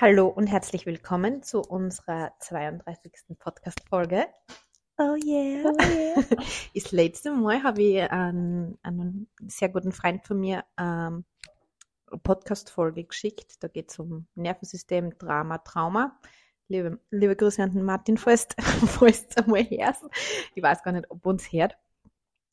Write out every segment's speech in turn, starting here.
Hallo und herzlich willkommen zu unserer 32. Podcast-Folge. Oh yeah. Oh yeah. Das letzte Mal habe ich an einen sehr guten Freund von mir ähm, eine Podcast-Folge geschickt. Da geht es um Nervensystem, Drama, Trauma. Liebe, liebe Grüße an den Martin, falls, du einmal hörst. Ich weiß gar nicht, ob uns hört.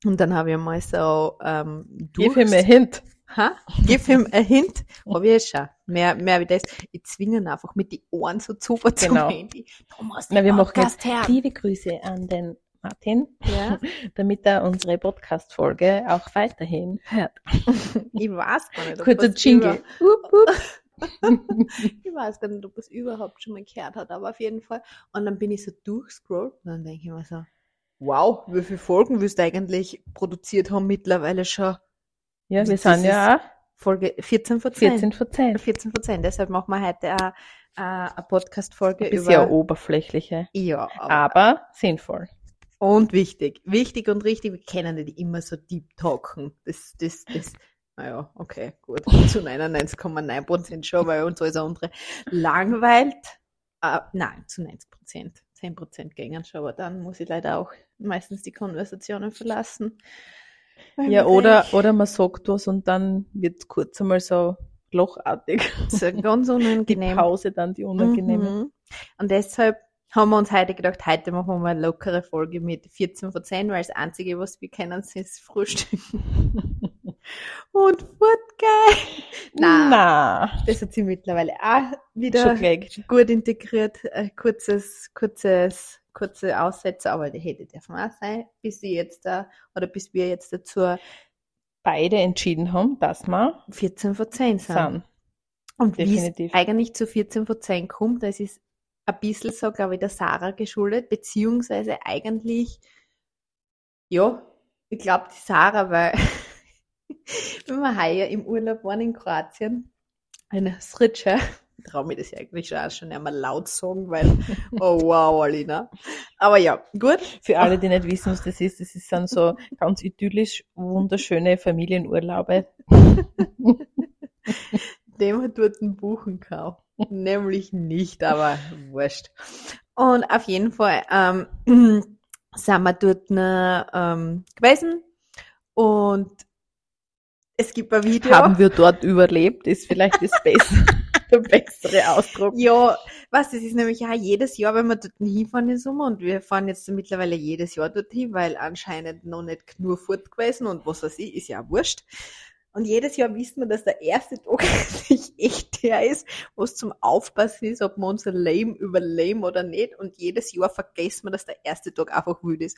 Und dann habe ich mal so ähm, Gib ihm ein Hint. Ha? Gib ihm ein Hint. Habe ich eh schon. Mehr, mehr wie das. Ich zwinge ihn einfach mit die Ohren so zu zum Genau. Handy. Thomas, Na, wir machen jetzt liebe Grüße an den Martin, Ja, damit er unsere Podcast-Folge auch weiterhin hört. ich weiß gar nicht. ob Kurzer Jingle. Ich weiß gar nicht, ob es überhaupt schon mal gehört hat, aber auf jeden Fall. Und dann bin ich so durchscrollt und dann denke ich mir so, wow, wie viele Folgen willst du eigentlich produziert haben mittlerweile schon? Ja, wir sind ja auch Folge 14 vor 10. 14 vor 10. 14 Prozent. Deshalb machen wir heute eine, eine Podcast-Folge über. oberflächliche, Ja, aber, aber sinnvoll. und wichtig. Wichtig und richtig. Wir kennen nicht immer so deep talken. Das, das, das. Naja, okay, gut. Zu 99,9 Prozent schon, weil uns alles andere langweilt. Äh, nein, zu 90 Prozent. 10 Prozent gängen schon, aber dann muss ich leider auch meistens die Konversationen verlassen. Ja, oder, oder man sagt was und dann wird kurz einmal so lochartig. so ganz Die unangenehm. Pause dann die unangenehme. Mhm. Und deshalb haben wir uns heute gedacht, heute machen wir mal eine lockere Folge mit 14 von 10, weil das Einzige, was wir kennen, ist Frühstücken und Wodka. Nein, Na, das hat sie mittlerweile auch wieder gut integriert. Ein kurzes, kurzes, kurze Aussätze, aber die hätte dürfen auch sein, bis sie jetzt da, oder bis wir jetzt dazu Beide entschieden haben, dass wir 14 von 10 sind. sind. Und wie eigentlich zu 14 von 10 kommt, das ist ein bisschen so, glaube ich, der Sarah geschuldet, beziehungsweise eigentlich, ja, ich glaube die Sarah, weil wenn wir heuer im Urlaub waren in Kroatien, eine Sritsche, ich traue mir das ja eigentlich schon, schon einmal laut sagen, weil, oh wow, Alina. Aber ja, gut. Für alle, die nicht wissen, was das ist, das ist dann so ganz idyllisch wunderschöne Familienurlaube. dem hat dort ein Buchen gekauft. Nämlich nicht, aber wurscht. Und auf jeden Fall ähm, sind wir dort ähm, gewesen und es gibt ein Video. Haben wir dort überlebt, ist vielleicht das bessere, der bessere Ausdruck. ja, was, das ist nämlich ja jedes Jahr, wenn wir dort hinfahren im Sommer und wir fahren jetzt mittlerweile jedes Jahr dorthin, weil anscheinend noch nicht nur fort gewesen und was weiß ich, ist ja auch wurscht. Und jedes Jahr wissen wir, dass der erste Tag nicht echt der ist, wo es zum Aufpassen ist, ob wir unser Leben überleben oder nicht. Und jedes Jahr vergessen wir, dass der erste Tag einfach wild ist.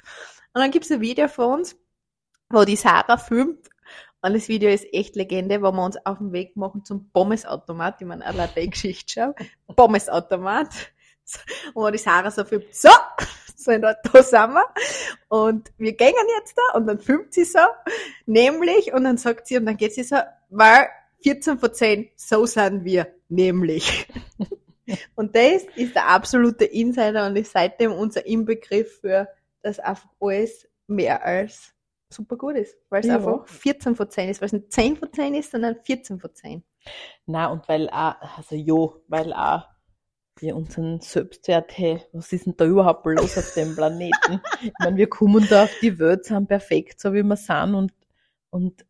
Und dann gibt's ein Video von uns, wo die Sarah filmt. Und das Video ist echt Legende, wo wir uns auf den Weg machen zum Pommesautomat. Ich meine, allein die Geschichte schon. Pommesautomat. Und wo die Sarah so filmt, so, so da, da sind wir. Und wir gehen jetzt da und dann filmt sie so, nämlich, und dann sagt sie, und dann geht sie so, weil 14 von 10, so sind wir, nämlich. Und das ist der absolute Insider und ist seitdem unser Inbegriff für, dass einfach alles mehr als super gut ist. Weil es Ja. einfach 14 von 10 ist, weil es nicht 10 von 10 ist, sondern 14 von 10. Na, und weil auch, also jo, weil auch wir unseren Selbstwert, hey, was ist denn da überhaupt los auf dem Planeten? ich meine, wir kommen da auf die Welt, sind perfekt, so wie wir sind und, und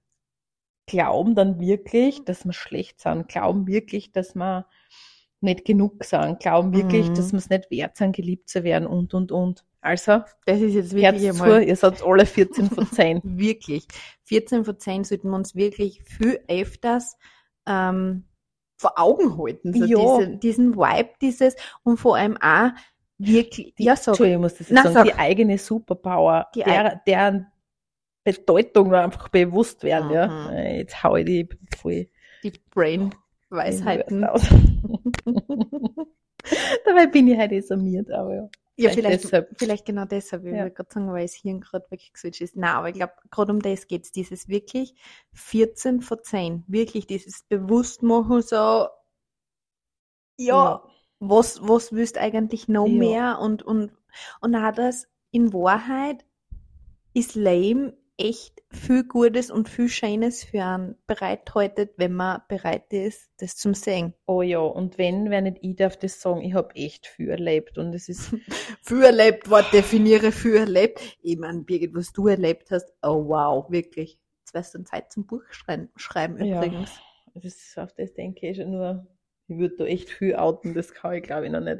glauben dann wirklich, dass wir schlecht sind, glauben wirklich, dass wir nicht genug sind, glauben wirklich, Mhm. dass wir es nicht wert sind, geliebt zu werden und, und, und. Also, Das ist jetzt Herz wirklich zu, einmal ihr seid alle 14 von 10. wirklich. 14 von 10 sollten wir uns wirklich viel öfters ähm, vor Augen halten. So Ja. diese, diesen Vibe, dieses und vor allem auch wirklich, ja, so, Entschuldigung, ich muss das jetzt sagen, sag. die eigene Superpower, Die der, deren Bedeutung einfach bewusst werden, ja. Mhm. Äh, Jetzt hau ich die voll die Brain-Weisheiten. Dabei bin ich halt desarmiert, aber ja. Ja, Vielleicht vielleicht, deshalb. vielleicht genau deshalb, ich Ja. gerade sagen, weil das Hirn gerade weggeswitcht ist. Nein, aber ich glaube, gerade um das geht's dieses wirklich 14 von 10. Wirklich dieses Bewusstmachen so, ja, Ja. was, was willst eigentlich noch Ja. mehr und, und, und auch das in Wahrheit ist Lame echt viel Gutes und viel Schönes für einen bereithaltet, wenn man bereit ist, das zum Sehen. Oh ja, und wenn, wer nicht ich darf das sagen, ich habe echt viel erlebt und es ist, Viel erlebt, Wort definiere viel erlebt. Ich meine, Birgit, was du erlebt hast, oh wow, wirklich. Jetzt wärst du Zeit zum Buch schreiben, schreiben Ja. übrigens. das ist auf das denke ich schon nur, ich würde da echt viel outen, das kann ich glaube ich noch nicht.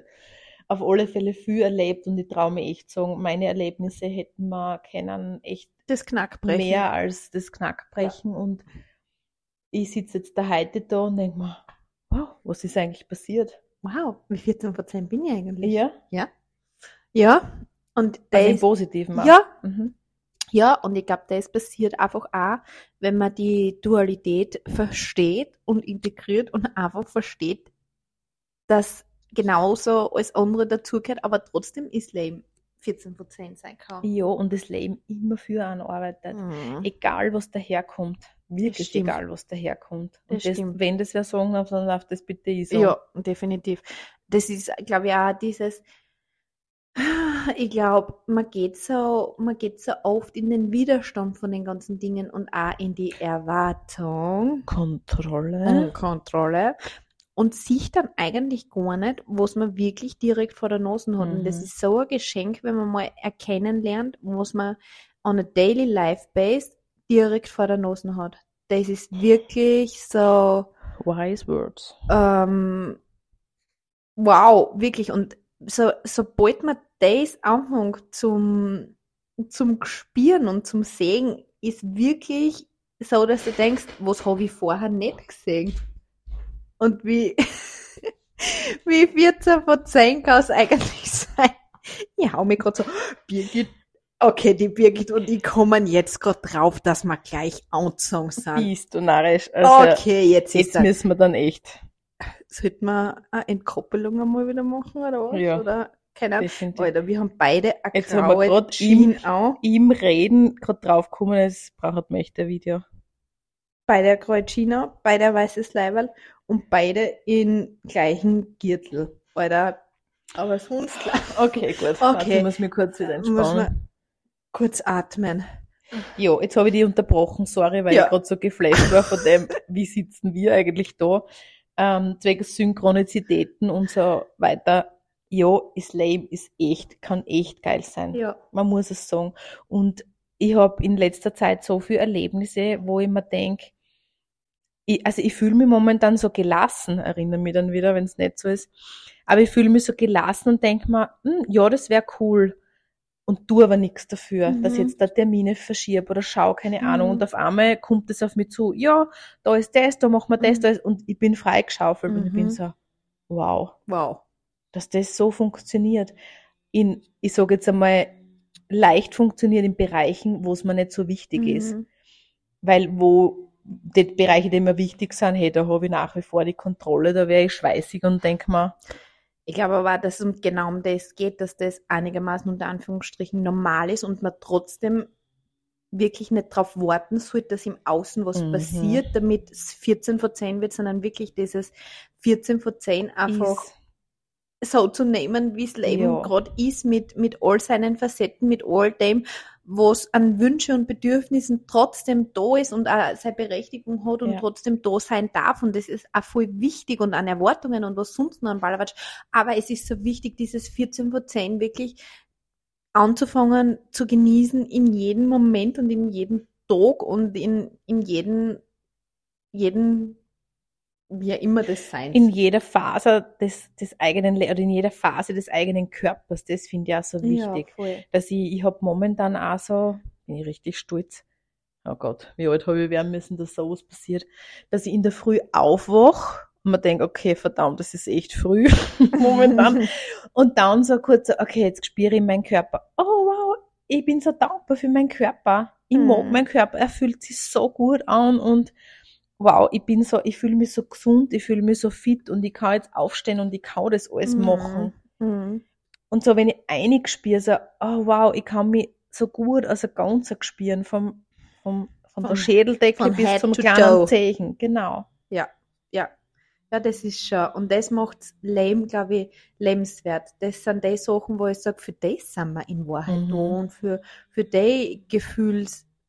Auf alle Fälle viel erlebt und ich traue mir echt sagen, meine Erlebnisse hätten wir können echt Das Knackbrechen. mehr als das Knackbrechen und ich sitze jetzt da heute da und denke mir, wow, was ist eigentlich passiert? Wow, wie 14 Prozent bin ich eigentlich? Ja, Ja. Und also im Positiven auch. ja, Mhm. ja, und ich glaube, das passiert einfach auch, wenn man die Dualität versteht und integriert und einfach versteht, dass genauso alles andere dazugehört, aber trotzdem ist Leben 14 Prozent sein kann. Ja, und das Leben immer für einen arbeitet. Mhm. Egal, was daherkommt. Wirklich egal, was daherkommt. Das Und das, stimmt. wenn das wer sagen darf, dann darf das bitte ich sagen. Ja, definitiv. Das ist, glaube ich, auch dieses, ich glaube, man geht so, man geht so oft in den Widerstand von den ganzen Dingen und auch in die Erwartung Kontrolle. und Kontrolle und sieht dann eigentlich gar nicht, was man wirklich direkt vor der Nase hat. Und das Mhm. ist so ein Geschenk, wenn man mal erkennen lernt, was man on a daily life base direkt vor der Nase hat. Das ist wirklich so, Wise words. ähm, wow, wirklich. Und so, sobald man das anfängt zum, zum Spüren und zum Sehen, ist wirklich so, dass du denkst, was habe ich vorher nicht gesehen? Und wie, wie 14 von 10 kann es eigentlich sein? Ich hau mich gerade so, Birgit, okay, die Birgit und ich kommen jetzt gerade drauf, dass wir gleich angezogen sind. Bist du narrisch. Also, Okay, jetzt ist jetzt er. müssen wir dann echt. Sollten wir eine Entkoppelung einmal wieder machen, oder was? Ja. Oder, keine Ahnung. Alter, wir haben beide eine Jetzt haben wir Jeans an. Im Reden gerade draufgekommen, es braucht mir echt ein Video. Graue Jeans an, beide ein weißes Leiberl und beide in gleichen Gürtel. Alter, aber sonst klar. Okay, gut. Okay. Ich muss mich kurz wieder entspannen. kurz atmen. Jo, jetzt habe ich die unterbrochen, sorry, weil Ja. ich gerade so geflasht war von dem, wie sitzen wir eigentlich da. Ähm, zwecks Synchronizitäten und so weiter. Ja, ist lame, ist echt, kann echt geil sein. Ja. Man muss es sagen. Und ich habe in letzter Zeit so viele Erlebnisse, wo ich mir denke, ich, also ich fühle mich momentan so gelassen, erinnere mich dann wieder, wenn es nicht so ist. Aber ich fühle mich so gelassen und denke mir, hm, ja, das wäre cool. Und tu aber nichts dafür, dass ich Mhm. jetzt da Termine verschiebe oder schau, keine Ahnung. Mhm. Und auf einmal kommt es auf mich zu, ja, da ist das, da machen wir das, Mhm. da ist, und ich bin freigeschaufelt und ich bin Mhm. so, wow Wow. dass das so funktioniert. In, ich sage jetzt einmal, leicht funktioniert in Bereichen, wo es mir nicht so wichtig ist. Mhm. Weil wo die Bereiche, die mir wichtig sind, hey, da habe ich nach wie vor die Kontrolle, da wäre ich schweißig und denke mir, Ich glaube aber, dass es genau um das geht, dass das einigermaßen unter Anführungsstrichen normal ist und man trotzdem wirklich nicht darauf warten sollte, dass im Außen was Mhm. passiert, damit es 14 von 10 wird, sondern wirklich dieses 14 von 10 einfach ist, so zu nehmen, wie es Leben Ja. gerade ist, mit, mit all seinen Facetten, mit all dem, was an Wünschen und Bedürfnissen trotzdem da ist und auch seine Berechtigung hat und Ja. trotzdem da sein darf. Und das ist auch voll wichtig und an Erwartungen und was sonst noch an Ballerwatsch. Aber es ist so wichtig, dieses 14 von 10 wirklich anzufangen zu genießen in jedem Moment und in jedem Tag und in, in jedem, jeden, wie immer das sein in jeder Phase des, des eigenen, Le- oder in jeder Phase des eigenen Körpers, das finde ich auch so wichtig. Ja, dass ich, ich habe momentan auch so, bin ich richtig stolz. Oh Gott, wie alt habe ich werden müssen, dass sowas passiert, dass ich in der Früh aufwach und man denkt, okay, verdammt, das ist echt früh momentan. Und dann so kurz, so, okay, jetzt spüre ich meinen Körper. Oh wow, ich bin so dankbar für meinen Körper. Ich mag Mhm. meinen Körper, er fühlt sich so gut an und wow, ich bin so, ich fühle mich so gesund, ich fühle mich so fit und ich kann jetzt aufstehen und ich kann das alles Mhm. machen. Mhm. Und so, wenn ich einig spüre, so, oh wow, ich kann mich so gut als ein Ganzer spüren, vom, vom, von der Schädeldecke von bis zum kleinen toe. Zehen. Genau. Ja, ja. Ja, das ist schon. Und das macht Leben, glaube ich, lebenswert. Das sind die Sachen, wo ich sage, für das sind wir in Wahrheit Mhm. da und für, für die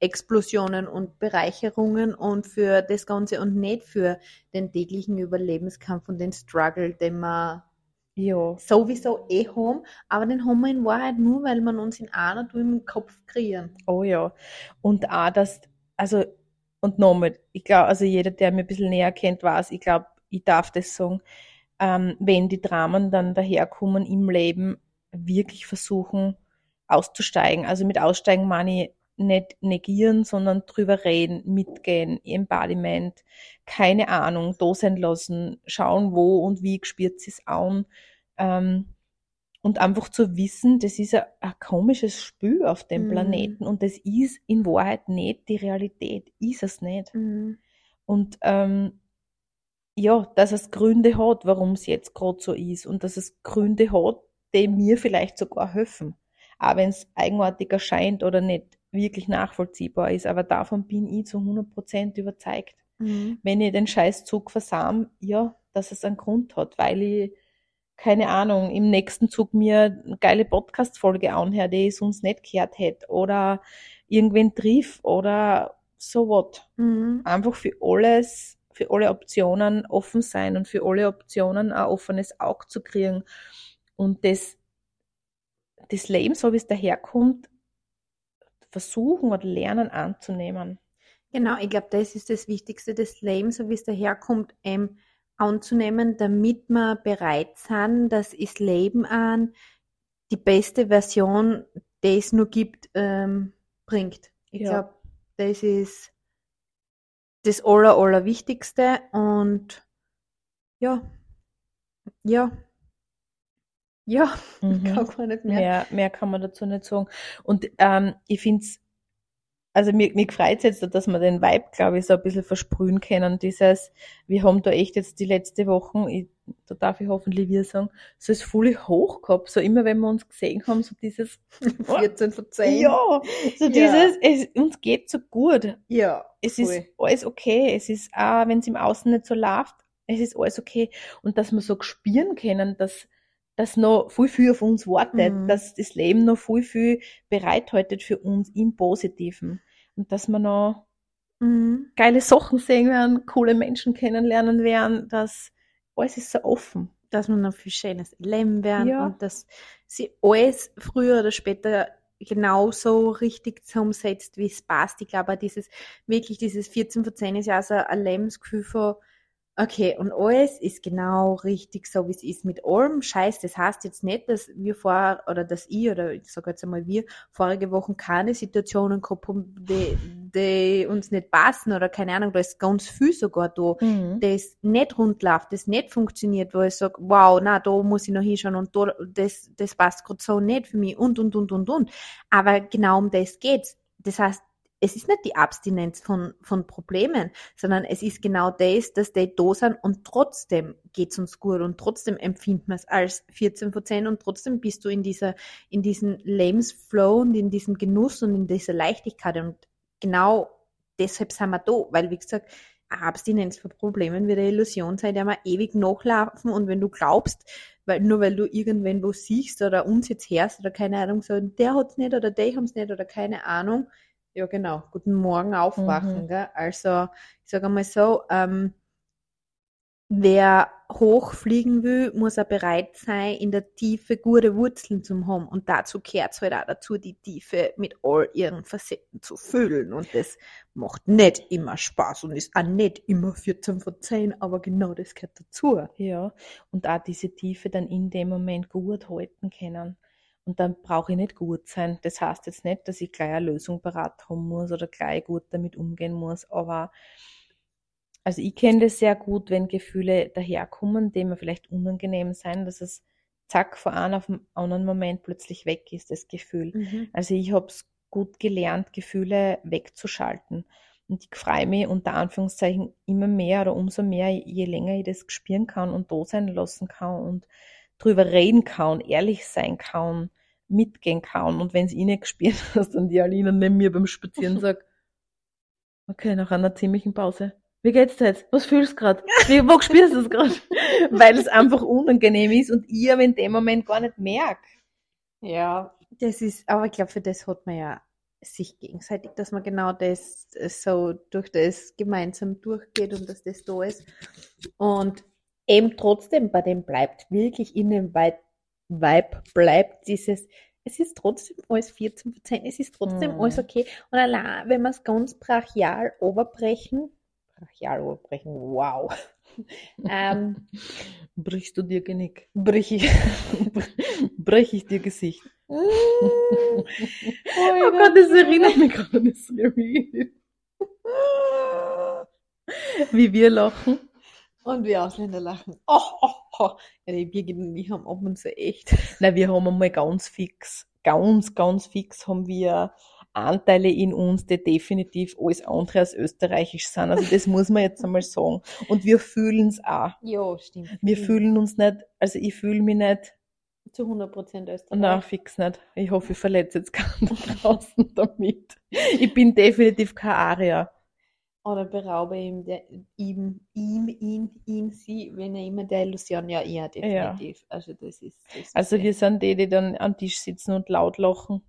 Explosionen und Bereicherungen und für das Ganze und nicht für den täglichen Überlebenskampf und den Struggle, den wir Ja. sowieso eh haben, aber den haben wir in Wahrheit nur, weil man uns in einer Tour im Kopf kreieren. Oh ja. Und auch das, also, und nochmal, ich glaube, also jeder, der mir ein bisschen näher kennt, weiß, ich glaube, ich darf das sagen, ähm, wenn die Dramen dann daherkommen im Leben, wirklich versuchen auszusteigen. Also mit aussteigen meine ich nicht negieren, sondern drüber reden, mitgehen, Embodiment, keine Ahnung, da sein lassen, schauen, wo und wie gespürt sie es an. Ähm, und einfach zu wissen, das ist ein, ein komisches Spiel auf dem Mhm. Planeten und das ist in Wahrheit nicht die Realität, ist es nicht. Und ähm, ja, dass es Gründe hat, warum es jetzt gerade so ist und dass es Gründe hat, die mir vielleicht sogar helfen. Auch wenn es eigenartig erscheint oder nicht wirklich nachvollziehbar ist, aber davon bin ich zu 100% überzeugt. Mhm. Wenn ich den Scheißzug versam, ja, dass es einen Grund hat, weil ich, keine Ahnung, im nächsten Zug mir eine geile Podcast-Folge anhöre, die ich sonst nicht gehört hätte oder irgendwen triff oder so what Mhm. einfach für alles, für alle Optionen offen sein und für alle Optionen ein offenes Auge zu kriegen. Und das, das Leben, so wie es daherkommt, versuchen oder lernen anzunehmen. Genau, ich glaube, das ist das Wichtigste des Lebens, so wie es daherkommt, ähm, anzunehmen, damit wir bereit sind, dass das Leben an die beste Version, die es nur gibt, ähm, bringt. Ich Ja. glaube, das ist das Aller, Allerwichtigste und ja, ja, ja, Mhm. kann gar nicht mehr. Mehr, mehr kann man dazu nicht sagen. Und ähm, ich find's, also mir, mir freut's jetzt, dass wir den Vibe, glaube ich, so ein bisschen versprühen können. Dieses, wir haben da echt jetzt die letzte Wochen, ich, da darf ich hoffentlich wir sagen, so ist voll hoch gehabt. So immer, wenn wir uns gesehen haben, so dieses, 14 von 10. ja, so Ja. dieses, es, uns geht so gut. Ja, Es voll. ist alles okay. Es ist auch, wenn es im Außen nicht so läuft, es ist alles okay. Und dass wir so spüren können, dass, dass noch viel, viel auf uns wartet, Mhm. dass das Leben noch viel, viel bereithält für uns im Positiven. Und dass wir noch Mhm. geile Sachen sehen werden, coole Menschen kennenlernen werden, dass alles ist so offen. dass wir noch viel schönes Leben werden Ja. und dass sie alles früher oder später genauso richtig zusammensetzt, wie es passt. Ich glaube, dieses, wirklich dieses 14 von 10 ist ja auch so ein Lebensgefühl von, okay, und alles ist genau richtig so, wie es ist mit allem Scheiß. Das heißt jetzt nicht, dass wir vorher, oder dass ich, oder ich sage jetzt einmal wir, vorige Wochen keine Situationen gehabt haben, die, die uns nicht passen oder keine Ahnung, da ist ganz viel sogar da das nicht rund läuft, das nicht funktioniert, wo ich sage, wow, na, da muss ich noch hinschauen und da, das, das passt gerade so nicht für mich und, und, und, und, und. Aber genau um das geht's. Das heißt, es ist nicht die Abstinenz von, von Problemen, sondern es ist genau das, dass die da sind und trotzdem geht's uns gut und trotzdem empfinden wir es als 14 von 10 und trotzdem bist du in dieser, in diesem Lebensflow und in diesem Genuss und in dieser Leichtigkeit und genau deshalb sind wir da, weil wie gesagt, Abstinenz von Problemen wird eine Illusion sein, der wir ewig nachlaufen und wenn du glaubst, weil nur weil du irgendwen wo siehst oder uns jetzt hörst oder keine Ahnung, so der hat's nicht oder die haben's nicht oder keine Ahnung, ja genau, guten Morgen aufwachen, Mhm. gell? Also ich sage einmal so, ähm, wer hochfliegen will, muss er bereit sein, in der Tiefe gute Wurzeln zu haben. Und dazu gehört halt auch dazu, die Tiefe mit all ihren Facetten zu füllen. Und das macht nicht immer Spaß und ist auch nicht immer 14 von 10, aber genau das gehört dazu. Ja, und auch diese Tiefe dann in dem Moment gut halten können. Und dann brauche ich nicht gut sein. Das heißt jetzt nicht, dass ich gleich eine Lösung parat haben muss oder gleich gut damit umgehen muss, aber also ich kenne das sehr gut, wenn Gefühle daherkommen, die mir vielleicht unangenehm sein, dass es zack von einem auf den anderen Moment plötzlich weg ist, das Gefühl. Also ich habe es gut gelernt, Gefühle wegzuschalten. Und ich freue mich unter Anführungszeichen immer mehr oder umso mehr, je länger ich das spüren kann und da sein lassen kann und drüber reden kann, ehrlich sein kann, mitgehen kann. Und wenn es ich nicht gespürt hast und die Alina neben mir beim Spazieren sagt, okay, nach einer ziemlichen Pause, wie geht's dir jetzt? Was fühlst du gerade? Wo spürst du es gerade? Weil es einfach unangenehm ist und ich aber in dem Moment gar nicht merke. Ja, das ist, aber ich glaube, für das hat man ja sich gegenseitig, dass man genau das äh, so durch das gemeinsam durchgeht und dass das da ist. Und eben trotzdem bei dem bleibt, wirklich in dem Vibe, bleibt dieses, es ist trotzdem alles 14 Prozent, es ist trotzdem Mhm. alles okay. Und allein, wenn wir es ganz brachial overbrechen, brachial overbrechen, wow, ähm, Brichst du dir Genick? brich ich. Brech ich dir Gesicht? oh Oh Gott, das erinnert mich gerade an das. Wie wir lachen. Und wir Ausländer lachen. Oh, oh, oh. Ja, die Birgit und ich haben ab und zu echt. Na, wir haben einmal ganz fix, ganz, ganz fix haben wir Anteile in uns, die definitiv alles andere als österreichisch sind. Also das muss man jetzt einmal sagen. Und wir fühlen es auch. Ja, stimmt. Wir fühlen uns nicht, also ich fühle mich nicht, zu 100 Prozent Österreich. na fix nicht. Ich hoffe, ich verletze jetzt keinen draußen damit. Ich bin definitiv kein Aria. Oder beraube ihm, der, ihm, ihm, ihn, ihn, sie, wenn er immer der Illusion, ja, ja, definitiv. Also das ist, das ist Also wir sind die, die dann am Tisch sitzen und laut lachen,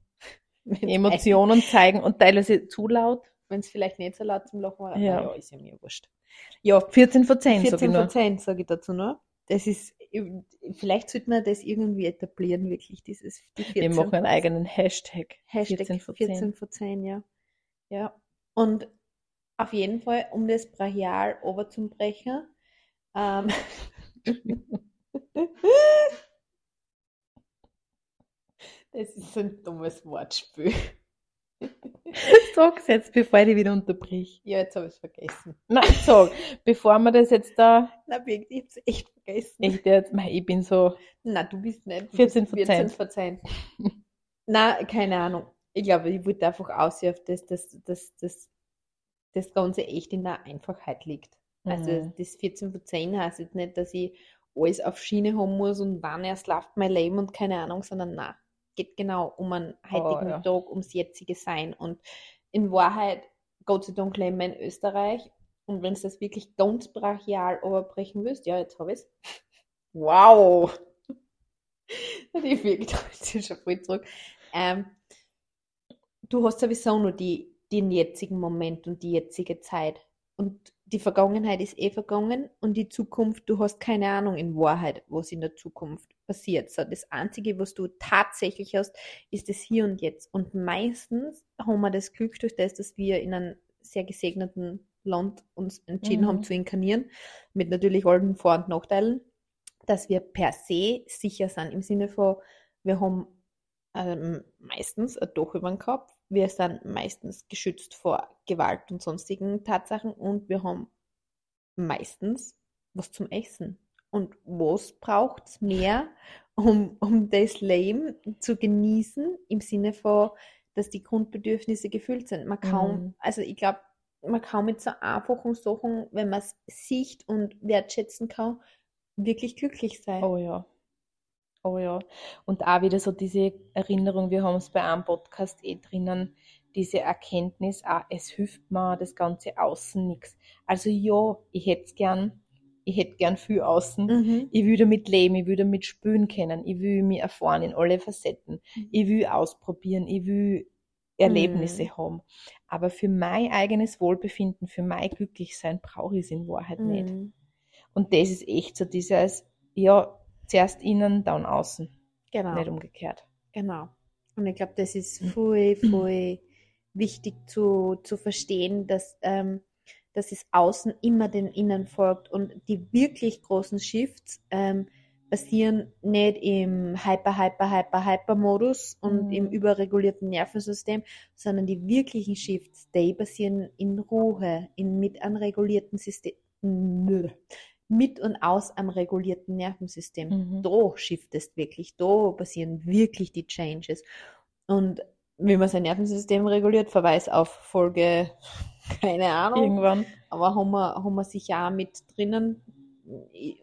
Emotionen zeigen und teilweise zu laut. Wenn es vielleicht nicht so laut zum Lachen war, Ja. ja. ja, ist ja mir wurscht. Ja, 14 von 10, sag ich 14 nur. Prozent sage ich dazu nur. Das ist, vielleicht sollte man das irgendwie etablieren, wirklich, dieses, die 14 Wir machen einen eigenen Hashtag. Hashtag 14 14 von 10. 14 von 10, ja. Ja. Und auf jeden Fall, um das brachial overzubrechen, ähm, das ist so ein dummes Wortspiel. Sag's jetzt, bevor ich dich wieder unterbrich. Ja, jetzt habe ich es vergessen. Nein, sag, bevor wir das jetzt da, Na, wirklich, ich habe es echt vergessen. ich, jetzt, ich bin so, Na, du bist nicht. Du 14 bist 14 Prozent. Na, keine Ahnung. Ich glaube, ich wollte einfach aussehen auf das, dass das, das, das Ganze echt in der Einfachheit liegt. Also Mhm. das 14 von 10 heißt jetzt nicht, dass ich alles auf Schiene haben muss und dann erst läuft mein Leben und keine Ahnung, sondern na, geht genau um einen heutigen Oh, ja. Tag, ums jetzige Sein. Und in Wahrheit, Gott sei Dank leben wir in Österreich. Und wenn du das wirklich ganz brachial überbrechen willst, ja, jetzt habe ich es. Wow! Die wirkt heute schon voll zurück. Ähm, du hast sowieso nur die, den jetzigen Moment und die jetzige Zeit. Und die Vergangenheit ist eh vergangen und die Zukunft, du hast keine Ahnung in Wahrheit, was in der Zukunft passiert. So, das Einzige, was du tatsächlich hast, ist das Hier und Jetzt. Und meistens haben wir das Glück durch das, dass wir in einem sehr gesegneten Land uns entschieden Mhm. haben zu inkarnieren, mit natürlich allen Vor- und Nachteilen, dass wir per se sicher sind, im Sinne von, wir haben ähm, meistens ein Dach über den Kopf, wir sind meistens geschützt vor Gewalt und sonstigen Tatsachen und wir haben meistens was zum Essen. Und was braucht es mehr, um, um das Leben zu genießen, im Sinne von, dass die Grundbedürfnisse gefüllt sind. Man kaum, Mhm. also ich glaube, man kann mit so einfachen Sachen, wenn man es sieht und wertschätzen kann, wirklich glücklich sein. Oh ja. Oh ja. Und auch wieder so diese Erinnerung, wir haben es bei einem Podcast eh drinnen, diese Erkenntnis, auch, es hilft mir das ganze Außen nichts. Also ja, ich hätte es gern, ich hätte gern viel Außen. Mhm. Ich will damit leben, ich will damit spüren können, ich will mich erfahren in alle Facetten. Mhm. Ich will ausprobieren, ich will Erlebnisse Mhm. haben. Aber für mein eigenes Wohlbefinden, für mein Glücklichsein brauche ich es in Wahrheit nicht. Mhm. Und das ist echt so dieses, ja, zuerst innen, dann außen, Genau. nicht umgekehrt. Genau. Und ich glaube, das ist voll, voll wichtig zu, zu verstehen, dass, ähm, dass es außen immer den Innen folgt und die wirklich großen Shifts ähm, passieren nicht im Hyper, Hyper, Hyper, Hyper-Modus und Mhm. im überregulierten Nervensystem, sondern die wirklichen Shifts, die passieren in Ruhe, in mit einem regulierten System. Mit und aus einem regulierten Nervensystem Mhm. da shiftest wirklich, da passieren wirklich die Changes. Und wie man sein Nervensystem reguliert, Verweis auf Folge, keine Ahnung, Irgendwann. aber haben wir, haben wir sicher auch mit drinnen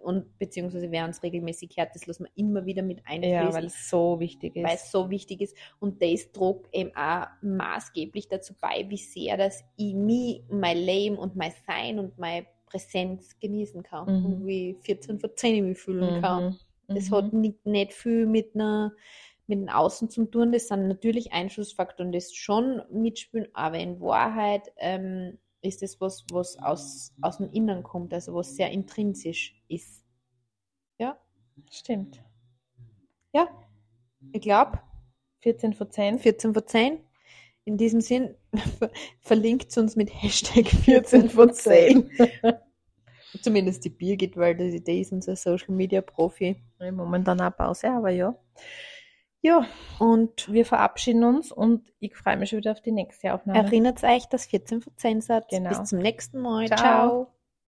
und beziehungsweise wer uns regelmäßig hört, das lassen wir immer wieder mit Ja, einfließen, weil es so wichtig weil ist. es so wichtig ist. Und das trug eben auch maßgeblich dazu bei, wie sehr das ich mich, mein Leben und mein Sein und meine Präsenz genießen kann Mhm. und wie 14 von 10 ich mich fühlen kann. Mhm. Das Mhm. hat nicht, nicht viel mit einer, mit dem Außen zu tun. Das sind natürlich Einflussfaktoren, das schon mitspielen, aber in Wahrheit ähm, ist das was, was aus, aus dem Innern kommt, also was sehr intrinsisch ist. Ja, Stimmt. ja. Ich glaube, 14 von 10. 14 von 10. In diesem Sinn, verlinkt uns mit Hashtag 14 von 10. Zumindest die Birgit, weil die, die ist unser Social Media Profi. Momentan eine Pause, aber ja. Ja, Und wir verabschieden uns und ich freue mich schon wieder auf die nächste Aufnahme. erinnert euch, dass 14 von 10 seid. Genau. Bis zum nächsten Mal. Ciao. Ciao.